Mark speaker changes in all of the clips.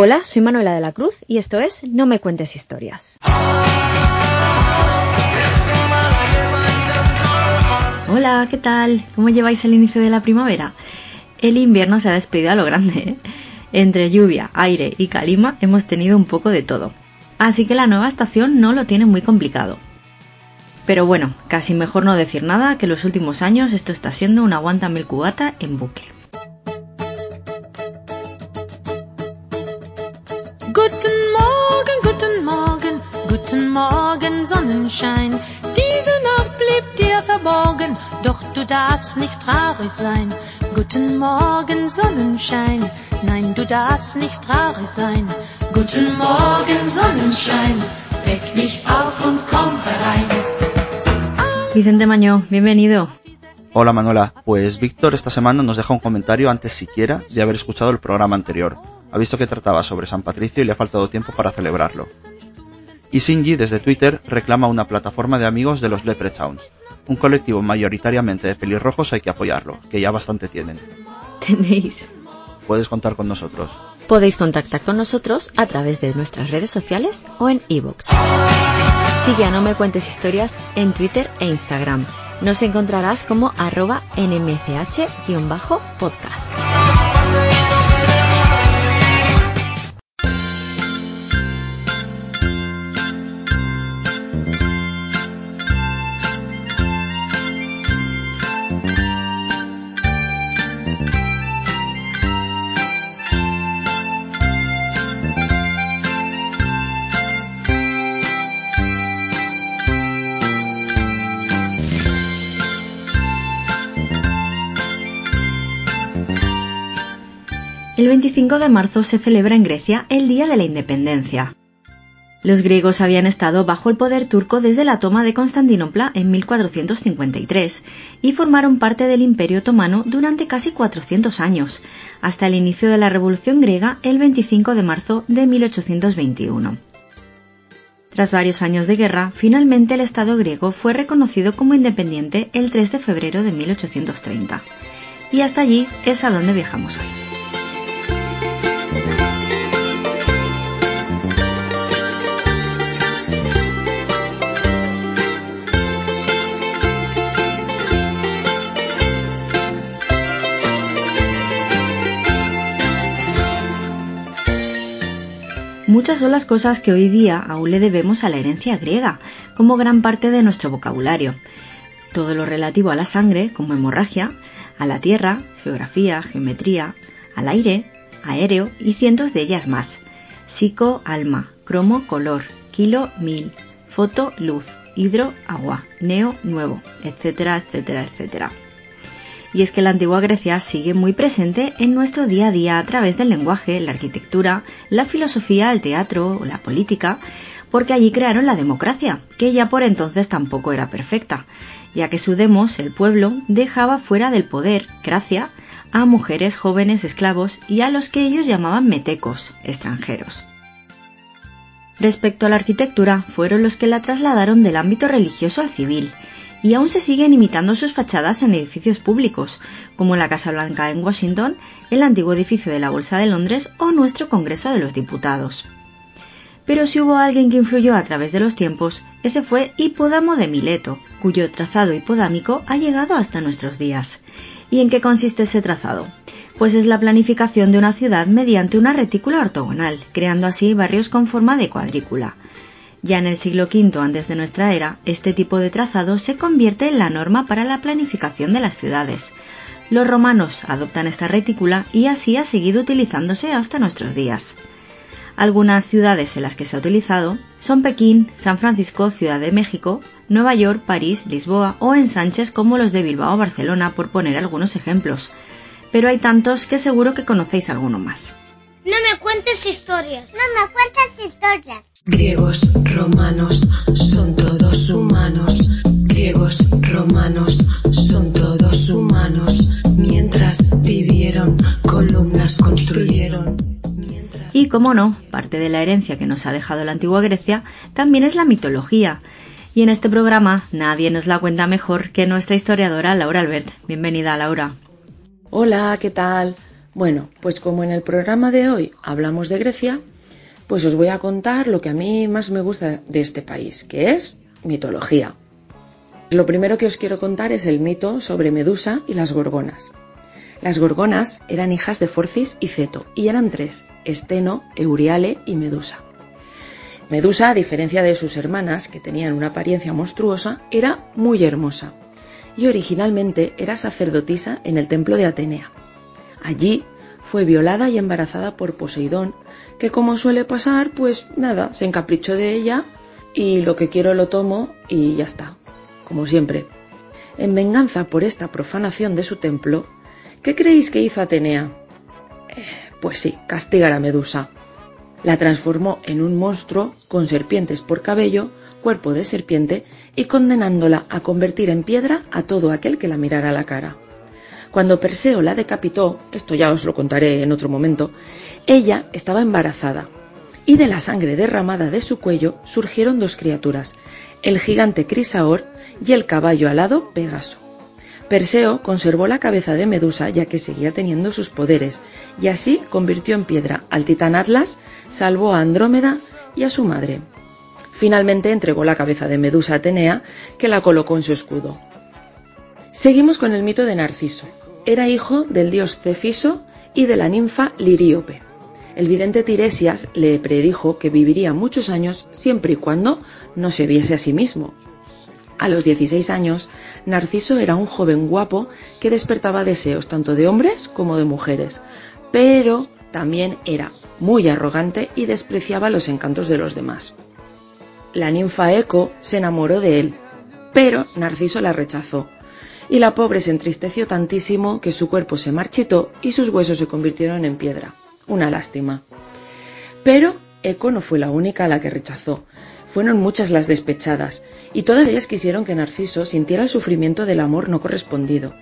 Speaker 1: Hola, soy Manuela de la Cruz y esto es No me cuentes historias. Hola, ¿qué tal? ¿Cómo lleváis el inicio de la primavera? El invierno se ha despedido a lo grande. ¿eh? Entre lluvia, aire y calima hemos tenido un poco de todo. Así que la nueva estación no lo tiene muy complicado. Pero bueno, casi mejor no decir nada que los últimos años esto está siendo una aguántame el cubata en bucle.
Speaker 2: Guten Morgen, guten Morgen, guten Morgen, Sonnenschein. Diese Nacht blieb dir verborgen, doch du darfst nicht traurig sein. Guten Morgen, Sonnenschein. Nein, du darfst nicht traurig sein. Guten Morgen, Sonnenschein. Weck mich auf und komm herein.
Speaker 1: Vicente Mañó, bienvenido.
Speaker 3: Hola Manuela, pues Víctor esta semana nos deja un comentario antes siquiera de haber escuchado el programa anterior. Ha visto que trataba sobre San Patricio y le ha faltado tiempo para celebrarlo. Y Sinji desde Twitter reclama una plataforma de amigos de los Leprechauns. Un colectivo mayoritariamente de pelirrojos hay que apoyarlo, que ya bastante tienen.
Speaker 1: Tenéis.
Speaker 3: Puedes contar con nosotros.
Speaker 1: Podéis contactar con nosotros a través de nuestras redes sociales o en iVoox. Sigue a No Me Cuentes Historias en Twitter e Instagram. Nos encontrarás como arroba nmch-podcast. El 25 de marzo se celebra en Grecia el Día de la Independencia. Los griegos habían estado bajo el poder turco desde la toma de Constantinopla en 1453 y formaron parte del Imperio Otomano durante casi 400 años, hasta el inicio de la Revolución griega el 25 de marzo de 1821. Tras varios años de guerra, finalmente el Estado griego fue reconocido como independiente el 3 de febrero de 1830. Y hasta allí es a donde viajamos hoy. Muchas son las cosas que hoy día aún le debemos a la herencia griega, como gran parte de nuestro vocabulario. Todo lo relativo a la sangre, como hemorragia, a la tierra, geografía, geometría, al aire, aéreo y cientos de ellas más. Psico, alma, cromo, color, kilo, mil, foto, luz, hidro, agua, neo, nuevo, etcétera, etcétera, etcétera y es que la antigua Grecia sigue muy presente en nuestro día a día a través del lenguaje, la arquitectura, la filosofía, el teatro, la política, porque allí crearon la democracia, que ya por entonces tampoco era perfecta, ya que su demos, el pueblo, dejaba fuera del poder, gracia, a mujeres, jóvenes, esclavos y a los que ellos llamaban metecos, extranjeros. Respecto a la arquitectura, fueron los que la trasladaron del ámbito religioso al civil, y aún se siguen imitando sus fachadas en edificios públicos, como la Casa Blanca en Washington, el antiguo edificio de la Bolsa de Londres o nuestro Congreso de los Diputados. Pero si hubo alguien que influyó a través de los tiempos, ese fue Hipódamo de Mileto, cuyo trazado hipodámico ha llegado hasta nuestros días. ¿Y en qué consiste ese trazado? Pues es la planificación de una ciudad mediante una retícula ortogonal, creando así barrios con forma de cuadrícula. Ya en el siglo V antes de nuestra era, este tipo de trazado se convierte en la norma para la planificación de las ciudades. Los romanos adoptan esta retícula y así ha seguido utilizándose hasta nuestros días. Algunas ciudades en las que se ha utilizado son Pekín, San Francisco, Ciudad de México, Nueva York, París, Lisboa o ensanches como los de Bilbao o Barcelona, por poner algunos ejemplos. Pero hay tantos que seguro que conocéis alguno más.
Speaker 4: No me cuentes historias. No me cuentes historias.
Speaker 2: Griegos, romanos, son todos humanos. Griegos, romanos, son todos humanos. Mientras vivieron, columnas construyeron.
Speaker 1: Y como no, parte de la herencia que nos ha dejado la antigua Grecia también es la mitología. Y en este programa nadie nos la cuenta mejor que nuestra historiadora Laura Albert. Bienvenida, Laura.
Speaker 5: Hola, ¿qué tal? Bueno, pues como en el programa de hoy hablamos de Grecia, pues os voy a contar lo que a mí más me gusta de este país, que es mitología. Lo primero que os quiero contar es el mito sobre Medusa y las gorgonas. Las gorgonas eran hijas de Forcis y Ceto, y eran tres, Esteno, Euriale y Medusa. Medusa, a diferencia de sus hermanas, que tenían una apariencia monstruosa, era muy hermosa, y originalmente era sacerdotisa en el templo de Atenea. Allí fue violada y embarazada por Poseidón, que como suele pasar, pues nada, se encaprichó de ella y lo que quiero lo tomo y ya está, como siempre. En venganza por esta profanación de su templo, ¿qué creéis que hizo Atenea? Eh, pues sí, castigar a Medusa. La transformó en un monstruo con serpientes por cabello, cuerpo de serpiente y condenándola a convertir en piedra a todo aquel que la mirara a la cara. Cuando Perseo la decapitó, esto ya os lo contaré en otro momento, ella estaba embarazada y de la sangre derramada de su cuello surgieron dos criaturas, el gigante Crisaor y el caballo alado Pegaso. Perseo conservó la cabeza de Medusa ya que seguía teniendo sus poderes y así convirtió en piedra al titán Atlas, salvó a Andrómeda y a su madre. Finalmente entregó la cabeza de Medusa a Atenea, que la colocó en su escudo. Seguimos con el mito de Narciso. Era hijo del dios Cefiso y de la ninfa Liríope. El vidente Tiresias le predijo que viviría muchos años siempre y cuando no se viese a sí mismo. A los 16 años, Narciso era un joven guapo que despertaba deseos tanto de hombres como de mujeres, pero también era muy arrogante y despreciaba los encantos de los demás. La ninfa Eco se enamoró de él, pero Narciso la rechazó, y la pobre se entristeció tantísimo que su cuerpo se marchitó y sus huesos se convirtieron en piedra. Una lástima. Pero Eco no fue la única a la que rechazó. Fueron muchas las despechadas, y todas ellas quisieron que Narciso sintiera el sufrimiento del amor no correspondido.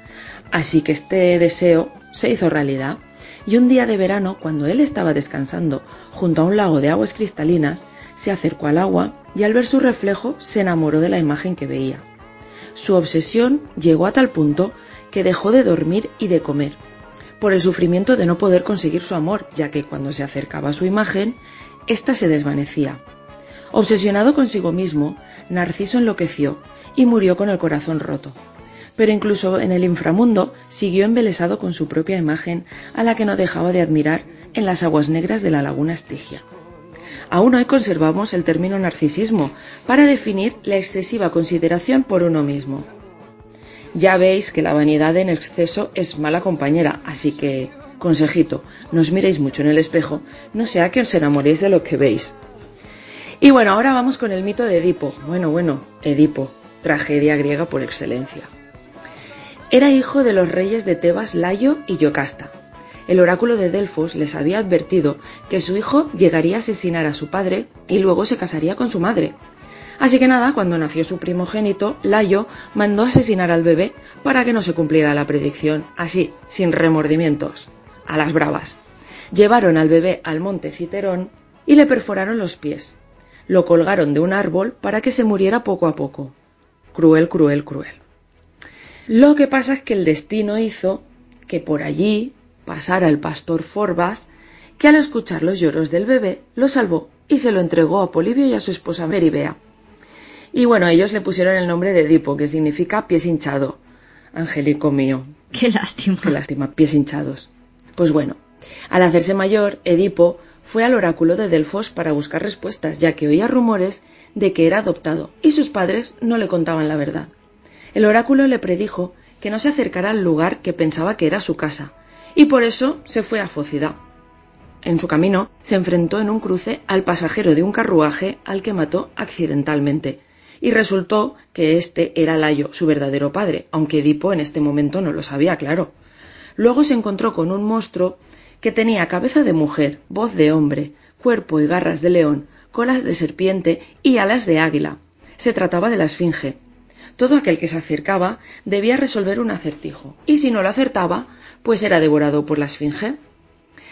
Speaker 5: Así que este deseo se hizo realidad, y un día de verano, cuando él estaba descansando junto a un lago de aguas cristalinas, se acercó al agua y al ver su reflejo se enamoró de la imagen que veía. Su obsesión llegó a tal punto que dejó de dormir y de comer, por el sufrimiento de no poder conseguir su amor, ya que cuando se acercaba a su imagen, ésta se desvanecía. Obsesionado consigo mismo, Narciso enloqueció y murió con el corazón roto. Pero incluso en el inframundo siguió embelesado con su propia imagen, a la que no dejaba de admirar en las aguas negras de la laguna Estigia. Aún hoy conservamos el término narcisismo para definir la excesiva consideración por uno mismo. Ya veis que la vanidad en exceso es mala compañera, así que, consejito, no os miréis mucho en el espejo, no sea que os enamoréis de lo que veis. Y bueno, ahora vamos con el mito de Edipo. Bueno, bueno, Edipo, tragedia griega por excelencia. Era hijo de los reyes de Tebas Layo y Yocasta. El oráculo de Delfos les había advertido que su hijo llegaría a asesinar a su padre y luego se casaría con su madre. Así que nada, cuando nació su primogénito, Layo mandó asesinar al bebé para que no se cumpliera la predicción, así, sin remordimientos, a las bravas. Llevaron al bebé al monte Citerón y le perforaron los pies. Lo colgaron de un árbol para que se muriera poco a poco. Cruel, cruel, cruel. Lo que pasa es que el destino hizo que por allí pasara el pastor Forbas, que al escuchar los lloros del bebé lo salvó y se lo entregó a Polibio y a su esposa Meribea. Y bueno, ellos le pusieron el nombre de Edipo, que significa pies hinchado. Angélico mío.
Speaker 1: Qué lástima.
Speaker 5: Qué lástima, pies hinchados. Pues bueno, al hacerse mayor, Edipo fue al oráculo de Delfos para buscar respuestas, ya que oía rumores de que era adoptado y sus padres no le contaban la verdad. El oráculo le predijo que no se acercara al lugar que pensaba que era su casa, y por eso se fue a Fócida. En su camino se enfrentó en un cruce al pasajero de un carruaje al que mató accidentalmente, y resultó que este era Layo, su verdadero padre, aunque Edipo en este momento no lo sabía, claro. Luego se encontró con un monstruo que tenía cabeza de mujer, voz de hombre, cuerpo y garras de león, colas de serpiente y alas de águila. Se trataba de la Esfinge. Todo aquel que se acercaba debía resolver un acertijo, y si no lo acertaba, pues era devorado por la Esfinge.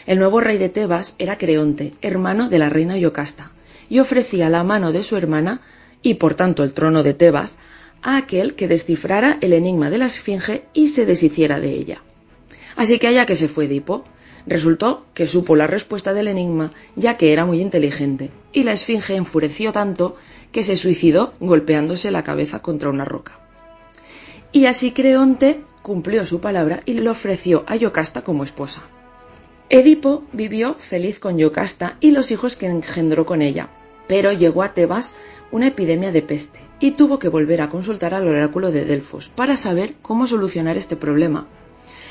Speaker 5: El nuevo rey de Tebas era Creonte, hermano de la reina Yocasta, y ofrecía la mano de su hermana y por tanto el trono de Tebas, a aquel que descifrara el enigma de la Esfinge y se deshiciera de ella. Así que allá que se fue Edipo, Resultó que supo la respuesta del enigma ya que era muy inteligente, y la esfinge enfureció tanto que se suicidó golpeándose la cabeza contra una roca. Y así Creonte cumplió su palabra y le ofreció a Yocasta como esposa. Edipo vivió feliz con Yocasta y los hijos que engendró con ella, pero llegó a Tebas una epidemia de peste y tuvo que volver a consultar al oráculo de Delfos para saber cómo solucionar este problema.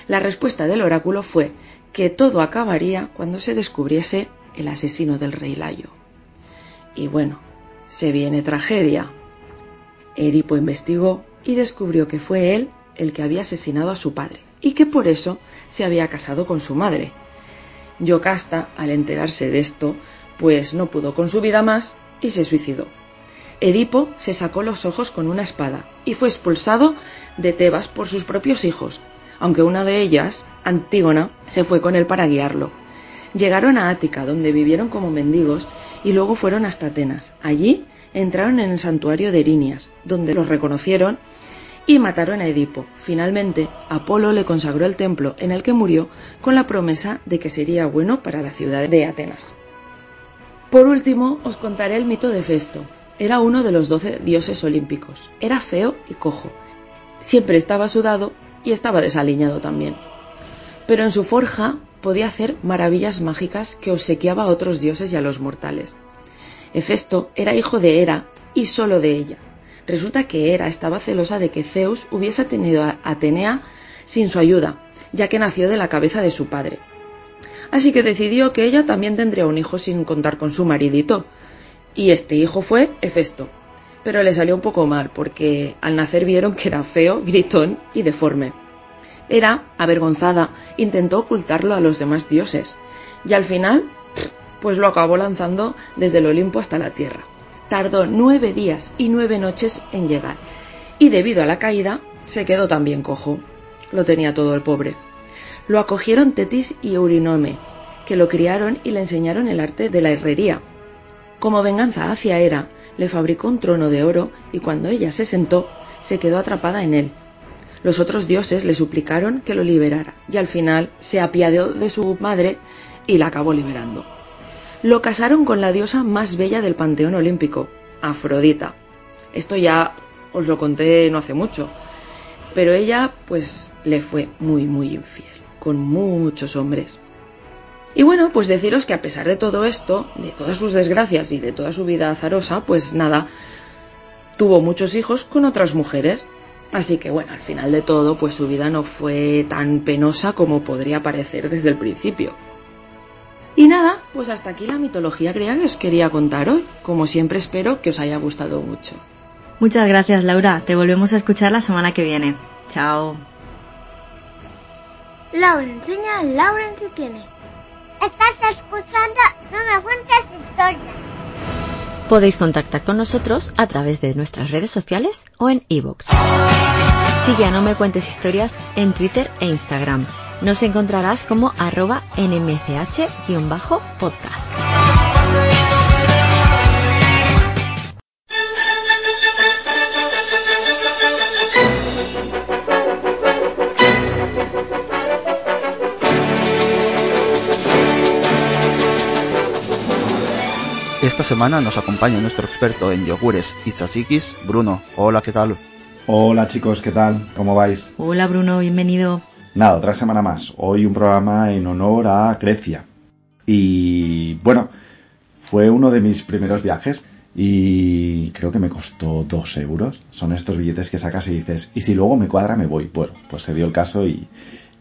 Speaker 5: La respuesta del oráculo fue que todo acabaría cuando se descubriese el asesino del rey Layo. Y bueno, se viene tragedia. Edipo investigó y descubrió que fue él el que había asesinado a su padre y que por eso se había casado con su madre. Yocasta, al enterarse de esto, pues no pudo con su vida más y se suicidó. Edipo se sacó los ojos con una espada y fue expulsado de Tebas por sus propios hijos, aunque una de ellas, Antígona, se fue con él para guiarlo. Llegaron a Ática, donde vivieron como mendigos, y luego fueron hasta Atenas. Allí entraron en el santuario de Erinias, donde los reconocieron y mataron a Edipo. Finalmente, Apolo le consagró el templo en el que murió con la promesa de que sería bueno para la ciudad de Atenas. Por último, os contaré el mito de Festo. Era uno de los doce dioses olímpicos. Era feo y cojo. Siempre estaba sudado y estaba desaliñado también. Pero en su forja podía hacer maravillas mágicas que obsequiaba a otros dioses y a los mortales. Hefesto era hijo de Hera y solo de ella. Resulta que Hera estaba celosa de que Zeus hubiese tenido a Atenea sin su ayuda, ya que nació de la cabeza de su padre. Así que decidió que ella también tendría un hijo sin contar con su maridito, y este hijo fue Hefesto. Pero le salió un poco mal, porque al nacer vieron que era feo, gritón y deforme. Hera, avergonzada, intentó ocultarlo a los demás dioses, y al final, pues lo acabó lanzando desde el Olimpo hasta la tierra. Tardó nueve días y nueve noches en llegar, y debido a la caída, se quedó también cojo. Lo tenía todo el pobre. Lo acogieron Tetis y Eurinome, que lo criaron y le enseñaron el arte de la herrería. Como venganza hacia Hera, le fabricó un trono de oro y cuando ella se sentó, se quedó atrapada en él. Los otros dioses le suplicaron que lo liberara y al final se apiadó de su madre y la acabó liberando. Lo casaron con la diosa más bella del panteón olímpico, Afrodita. Esto ya os lo conté no hace mucho, pero ella pues le fue muy muy infiel, con muchos hombres. Y bueno, pues deciros que a pesar de todo esto, de todas sus desgracias y de toda su vida azarosa, pues nada, tuvo muchos hijos con otras mujeres. Así que bueno, al final de todo, pues su vida no fue tan penosa como podría parecer desde el principio. Y nada, pues hasta aquí la mitología griega que os quería contar hoy. Como siempre espero que os haya gustado mucho.
Speaker 1: Muchas gracias Laura, te volvemos a escuchar la semana que viene. Chao.
Speaker 4: Laura enseña, Laura entretiene. Estás escuchando No me cuentes historias.
Speaker 1: Podéis contactar con nosotros a través de nuestras redes sociales o en iVoox. Sigue a No Me Cuentes Historias en Twitter e Instagram. Nos encontrarás como arroba nmch-podcast.
Speaker 3: Esta semana nos acompaña nuestro experto en yogures y tzatzikis, Bruno. Hola, ¿qué tal?
Speaker 6: Hola chicos, ¿qué tal? ¿Cómo vais?
Speaker 1: Hola Bruno, bienvenido.
Speaker 6: Nada, otra semana más. Hoy un programa en honor a Grecia. Y bueno, fue uno de mis primeros viajes y creo que me costó dos euros. Son estos billetes que sacas y dices, y si luego me cuadra me voy. Bueno, pues se dio el caso y,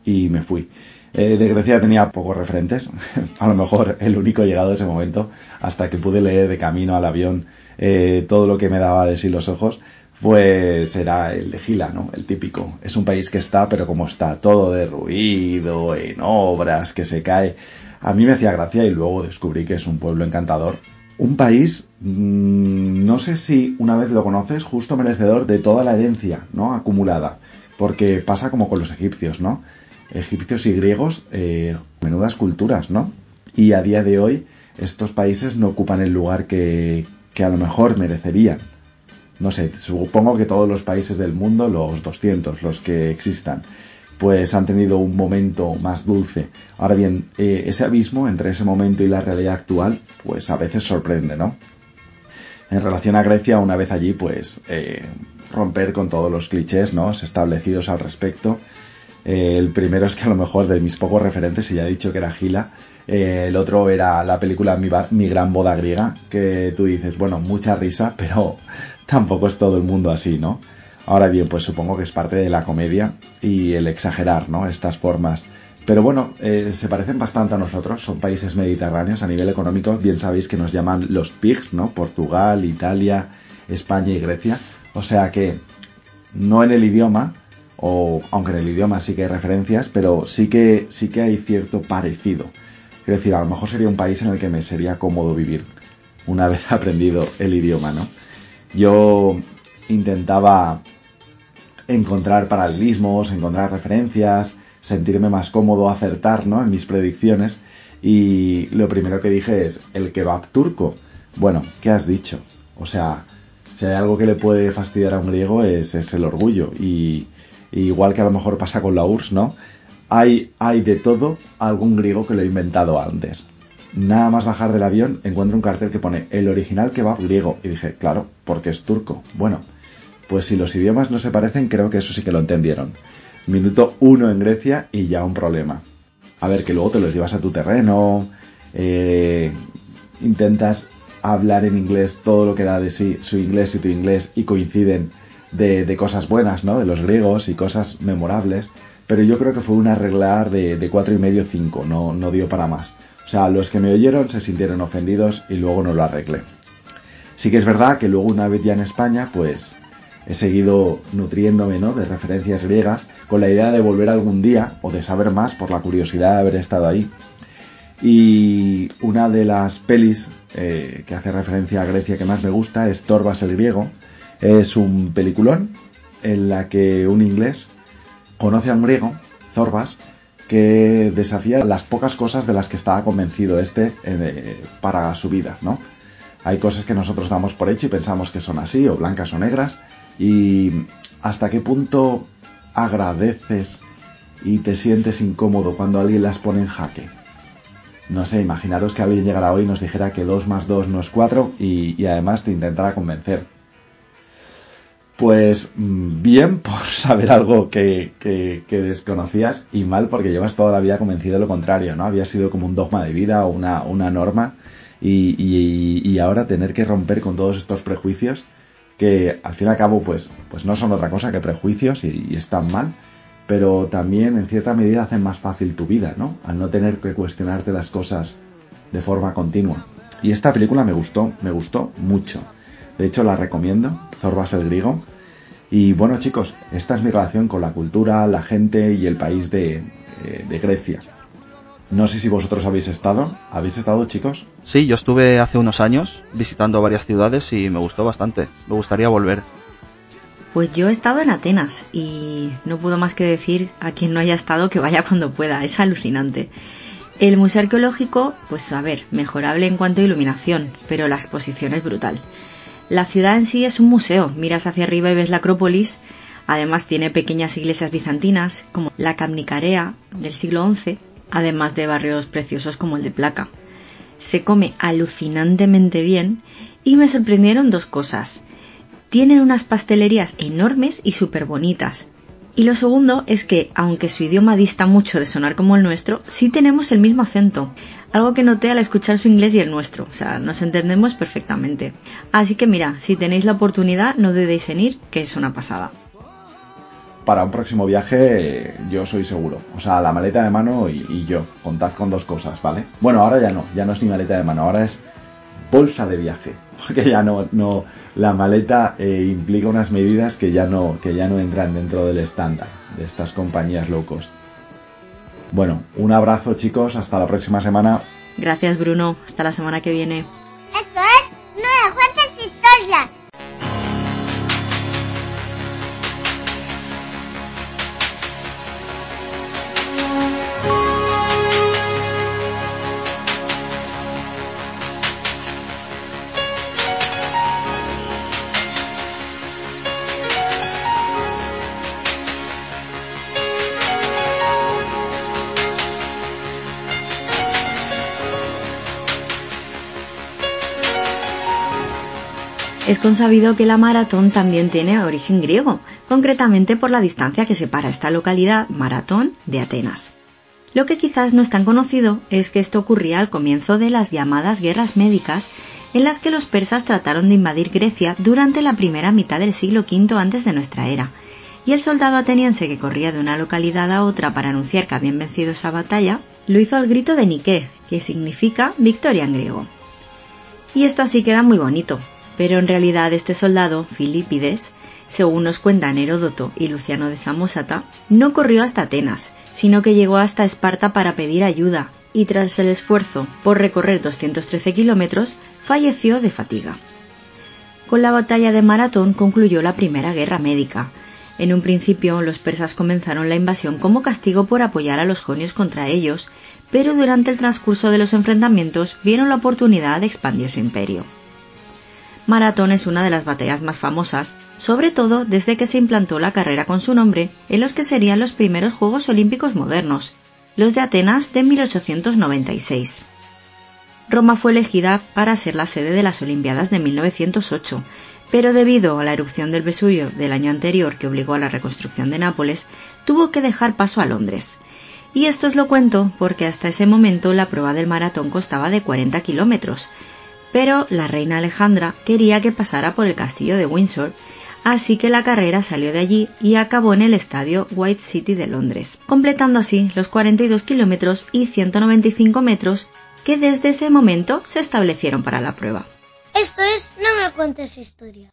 Speaker 6: y me fui. Eh, de Grecia tenía pocos referentes, a lo mejor el único llegado a ese momento, hasta que pude leer de camino al avión eh, todo lo que me daba de sí los ojos, pues era el de Gila, ¿no? El típico. Es un país que está, pero como está, todo derruido, en obras, que se cae. A mí me hacía gracia y luego descubrí que es un pueblo encantador. Un país, mmm, no sé si una vez lo conoces, justo merecedor de toda la herencia, ¿no? Acumulada. Porque pasa como con los egipcios, ¿no? egipcios y griegos, eh, menudas culturas, ¿no? Y a día de hoy estos países no ocupan el lugar que, que a lo mejor merecerían. No sé, supongo que todos los países del mundo, los 200, los que existan. pues han tenido un momento más dulce. Ahora bien, eh, ese abismo entre ese momento y la realidad actual, pues a veces sorprende, ¿no? En relación a Grecia, una vez allí, pues eh, romper con todos los clichés, ¿no? Establecidos al respecto. Eh, el primero es que a lo mejor de mis pocos referentes, y ya he dicho que era Gila, el otro era la película mi, mi, gran boda griega, que tú dices, bueno, mucha risa, pero tampoco es todo el mundo así, ¿no? Ahora bien, pues supongo que es parte de la comedia y el exagerar, ¿no? Estas formas. Pero bueno, eh, se parecen bastante a nosotros, son países mediterráneos a nivel económico, bien sabéis que nos llaman los PIGs, ¿no? Portugal, Italia, España y Grecia. O sea que no en el idioma, o aunque en el idioma sí que hay referencias, pero sí que, sí que hay cierto parecido. Es decir, a lo mejor sería un país en el que me sería cómodo vivir, una vez aprendido el idioma, ¿no? Yo intentaba encontrar paralelismos, encontrar referencias, sentirme más cómodo, acertar ¿no? en mis predicciones. Y lo primero que dije es, el kebab turco. Bueno, ¿qué has dicho? O sea, si hay algo que le puede fastidiar a un griego es, es el orgullo. Y, igual que a lo mejor pasa con la URSS, ¿no? Hay, hay de todo algún griego que lo ha inventado antes. Nada más bajar del avión encuentro un cartel que pone el original kebab griego. Y dije, claro, porque es turco. Bueno, pues si los idiomas no se parecen, creo que eso sí que lo entendieron. Minuto uno en Grecia y ya un problema. A ver, que luego te los llevas a tu terreno, eh, intentas hablar en inglés todo lo que da de sí su inglés y tu inglés y coinciden de, cosas buenas, ¿no? De los griegos y cosas memorables. Pero yo creo que fue un arreglar de, de cuatro y medio, cinco, no, no dio para más. O sea, los que me oyeron se sintieron ofendidos y luego no lo arreglé. Sí que es verdad que luego una vez ya en España, pues he seguido nutriéndome de referencias griegas con la idea de volver algún día o de saber más por la curiosidad de haber estado ahí. Y una de las pelis eh, que hace referencia a Grecia que más me gusta es Torbas el griego. Es un peliculón en la que un inglés conoce a un griego, Zorbas, que desafía las pocas cosas de las que estaba convencido este eh, para su vida, ¿no? Hay cosas que nosotros damos por hecho y pensamos que son así, o blancas o negras, y hasta qué punto agradeces y te sientes incómodo cuando alguien las pone en jaque. No sé, imaginaros que alguien llegara hoy y nos dijera que 2 más 2 no es 4 y, además te intentara convencer. Pues mm, bien por saber algo que, desconocías y mal porque llevas toda la vida convencido de lo contrario, ¿no? Había sido como un dogma de vida o una, una norma y, y, ahora tener que romper con todos estos prejuicios que al fin y al cabo pues, pues no son otra cosa que prejuicios y, están mal, pero también en cierta medida hacen más fácil tu vida, ¿no? Al no tener que cuestionarte las cosas de forma continua. Y esta película me gustó, me gustó mucho. De hecho la recomiendo, Zorbas el griego. Y bueno chicos, esta es mi relación con la cultura, la gente y el país de, eh, de Grecia. No sé si vosotros habéis estado. ¿Habéis estado, chicos?
Speaker 3: Sí, yo estuve hace unos años visitando varias ciudades y me gustó bastante. Me gustaría volver.
Speaker 1: Pues yo he estado en Atenas y no puedo más que decir a quien no haya estado que vaya cuando pueda. Es alucinante. El museo arqueológico, pues a ver, mejorable en cuanto a iluminación, pero la exposición es brutal. La ciudad en sí es un museo. Miras hacia arriba y ves la Acrópolis. Además tiene pequeñas iglesias bizantinas, como la Camnicarea del siglo XI, además de barrios preciosos como el de Placa. Se come alucinantemente bien y me sorprendieron dos cosas. Tienen unas pastelerías enormes y súper bonitas. Y lo segundo es que, aunque su idioma dista mucho de sonar como el nuestro, sí tenemos el mismo acento, algo que noté al escuchar su inglés y el nuestro, o sea, nos entendemos perfectamente. Así que mira, si tenéis la oportunidad, no dudéis en ir, que es una pasada
Speaker 6: para un próximo viaje yo soy seguro. O sea, la maleta de mano y, yo. Contad con dos cosas, ¿vale? Bueno, ahora ya no, ya no es ni maleta de mano, ahora es bolsa de viaje. Porque ya no, no, la maleta eh, implica unas medidas que ya no, que ya no entran dentro del estándar de estas compañías low cost. Bueno, un abrazo chicos, hasta la próxima semana.
Speaker 1: Gracias Bruno, hasta la semana que viene.
Speaker 4: Esto es
Speaker 1: Es consabido que la maratón también tiene origen griego, concretamente por la distancia que separa esta localidad, Maratón, de Atenas. Lo que quizás no es tan conocido es que esto ocurría al comienzo de las llamadas guerras médicas en las que los persas trataron de invadir Grecia durante la primera mitad del siglo V antes de nuestra era, y el soldado ateniense que corría de una localidad a otra para anunciar que habían vencido esa batalla, lo hizo al grito de Nike, que significa victoria en griego. Y esto así queda muy bonito, pero en realidad este soldado, Filipides, según nos cuentan Heródoto y Luciano de Samosata, no corrió hasta Atenas, sino que llegó hasta Esparta para pedir ayuda y tras el esfuerzo por recorrer 213 kilómetros, falleció de fatiga. Con la batalla de Maratón concluyó la Primera Guerra Médica. En un principio los persas comenzaron la invasión como castigo por apoyar a los jonios contra ellos, pero durante el transcurso de los enfrentamientos vieron la oportunidad de expandir su imperio. Maratón es una de las batallas más famosas, sobre todo desde que se implantó la carrera con su nombre en los que serían los primeros Juegos Olímpicos modernos, los de Atenas de 1896. Roma fue elegida para ser la sede de las Olimpiadas de 1908, pero debido a la erupción del Vesubio del año anterior que obligó a la reconstrucción de Nápoles, tuvo que dejar paso a Londres. Y esto os lo cuento porque hasta ese momento la prueba del maratón costaba de 40 kilómetros, pero la reina Alejandra quería que pasara por el castillo de Windsor, así que la carrera salió de allí y acabó en el estadio White City de Londres, completando así los 42 kilómetros y 195 metros que desde ese momento se establecieron para la prueba.
Speaker 4: Esto es No me cuentes historia.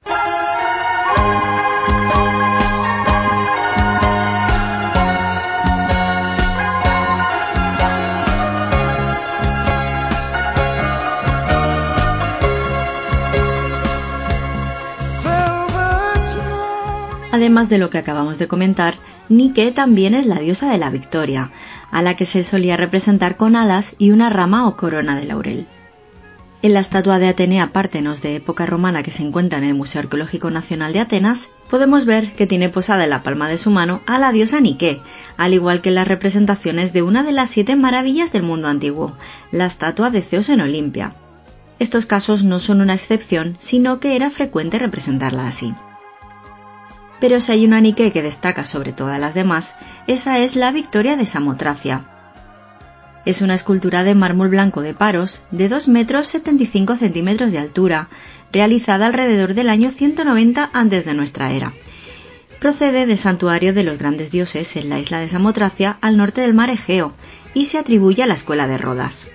Speaker 1: Además de lo que acabamos de comentar, Nike también es la diosa de la victoria, a la que se solía representar con alas y una rama o corona de laurel. En la estatua de Atenea Pártenos de época romana que se encuentra en el Museo Arqueológico Nacional de Atenas, podemos ver que tiene posada en la palma de su mano a la diosa Nike, al igual que en las representaciones de una de las siete maravillas del mundo antiguo, la estatua de Zeus en Olimpia. Estos casos no son una excepción, sino que era frecuente representarla así pero si hay una Nike que destaca sobre todas las demás, esa es la Victoria de Samotracia. Es una escultura de mármol blanco de paros de 2 metros 75 centímetros de altura, realizada alrededor del año 190 antes de nuestra era. Procede del santuario de los grandes dioses en la isla de Samotracia al norte del mar Egeo y se atribuye a la escuela de Rodas.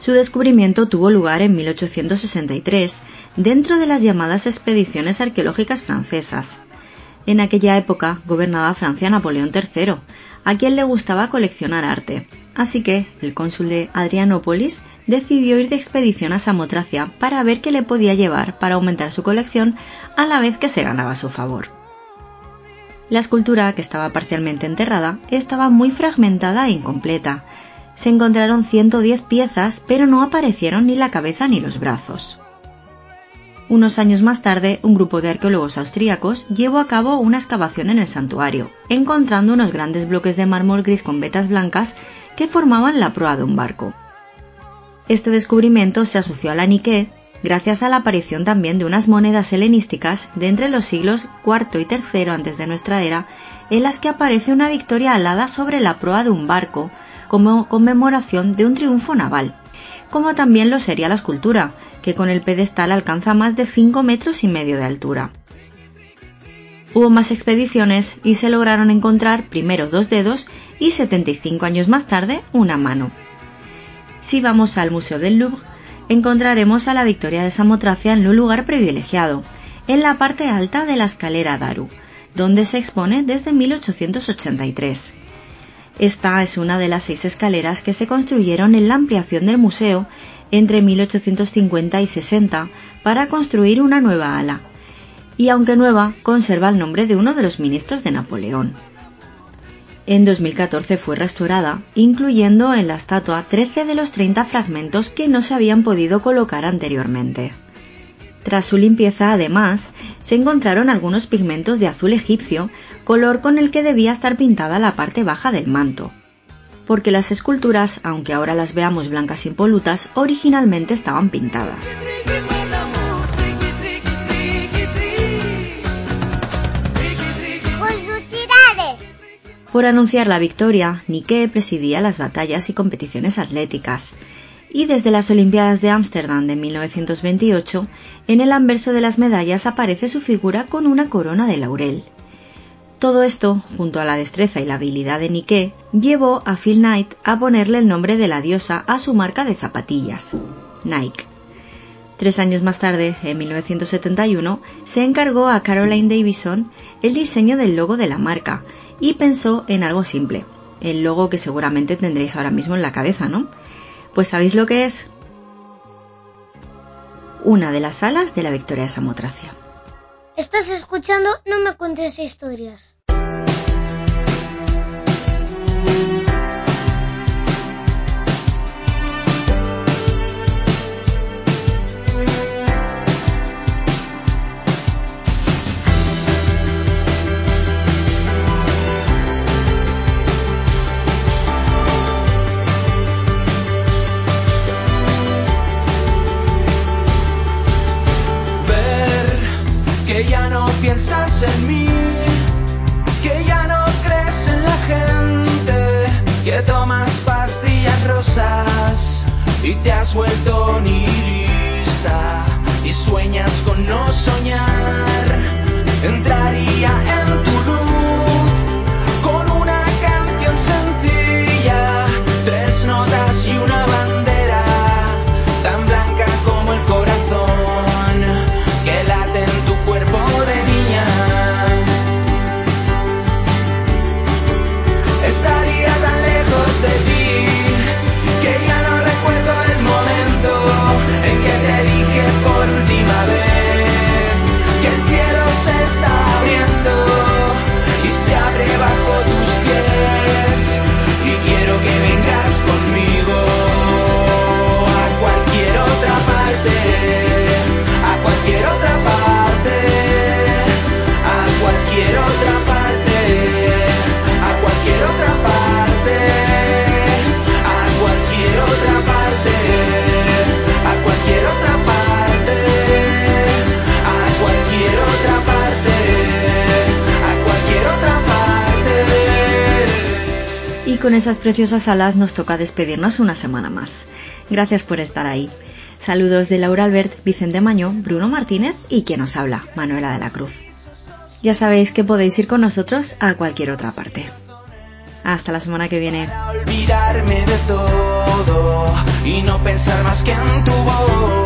Speaker 1: Su descubrimiento tuvo lugar en 1863 dentro de las llamadas expediciones arqueológicas francesas. En aquella época gobernaba Francia Napoleón III, a quien le gustaba coleccionar arte, así que el cónsul de Adrianópolis decidió ir de expedición a Samotracia para ver qué le podía llevar para aumentar su colección a la vez que se ganaba su favor. La escultura, que estaba parcialmente enterrada, estaba muy fragmentada e incompleta, se encontraron 110 piezas, pero no aparecieron ni la cabeza ni los brazos. Unos años más tarde, un grupo de arqueólogos austríacos llevó a cabo una excavación en el santuario, encontrando unos grandes bloques de mármol gris con vetas blancas que formaban la proa de un barco. Este descubrimiento se asoció a la Nike gracias a la aparición también de unas monedas helenísticas de entre los siglos IV y III antes de nuestra era, en las que aparece una victoria alada sobre la proa de un barco, como conmemoración de un triunfo naval, como también lo sería la escultura, que con el pedestal alcanza más de 5 metros y medio de altura. Hubo más expediciones y se lograron encontrar primero dos dedos y 75 años más tarde una mano. Si vamos al Museo del Louvre, encontraremos a la Victoria de Samotracia en un lugar privilegiado, en la parte alta de la escalera Daru, donde se expone desde 1883. Esta es una de las seis escaleras que se construyeron en la ampliación del museo entre 1850 y 60 para construir una nueva ala, y aunque nueva, conserva el nombre de uno de los ministros de Napoleón. En 2014 fue restaurada, incluyendo en la estatua 13 de los 30 fragmentos que no se habían podido colocar anteriormente. Tras su limpieza, además, se encontraron algunos pigmentos de azul egipcio, color con el que debía estar pintada la parte baja del manto. Porque las esculturas, aunque ahora las veamos blancas impolutas, originalmente estaban pintadas. Por anunciar la victoria, Nike presidía las batallas y competiciones atléticas, y desde las Olimpiadas de Ámsterdam de 1928, en el anverso de las medallas aparece su figura con una corona de laurel. Todo esto, junto a la destreza y la habilidad de Nike, llevó a Phil Knight a ponerle el nombre de la diosa a su marca de zapatillas, Nike. Tres años más tarde, en 1971, se encargó a Caroline Davison el diseño del logo de la marca y pensó en algo simple, el logo que seguramente tendréis ahora mismo en la cabeza, ¿no? Pues ¿sabéis lo que es? Una de las alas de la Victoria de Samotracia.
Speaker 4: ¿Estás escuchando? No me cuentes historias.
Speaker 1: Esas preciosas alas nos toca despedirnos una semana más. Gracias por estar ahí. Saludos de Laura Albert, Vicente Maño, Bruno Martínez y quien nos habla, Manuela de la Cruz. Ya sabéis que podéis ir con nosotros a cualquier otra parte. Hasta la semana que viene.
Speaker 7: de todo y no pensar más que en tu.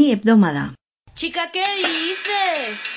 Speaker 1: Mini Hebdómada.
Speaker 2: Chica, ¿qué dices?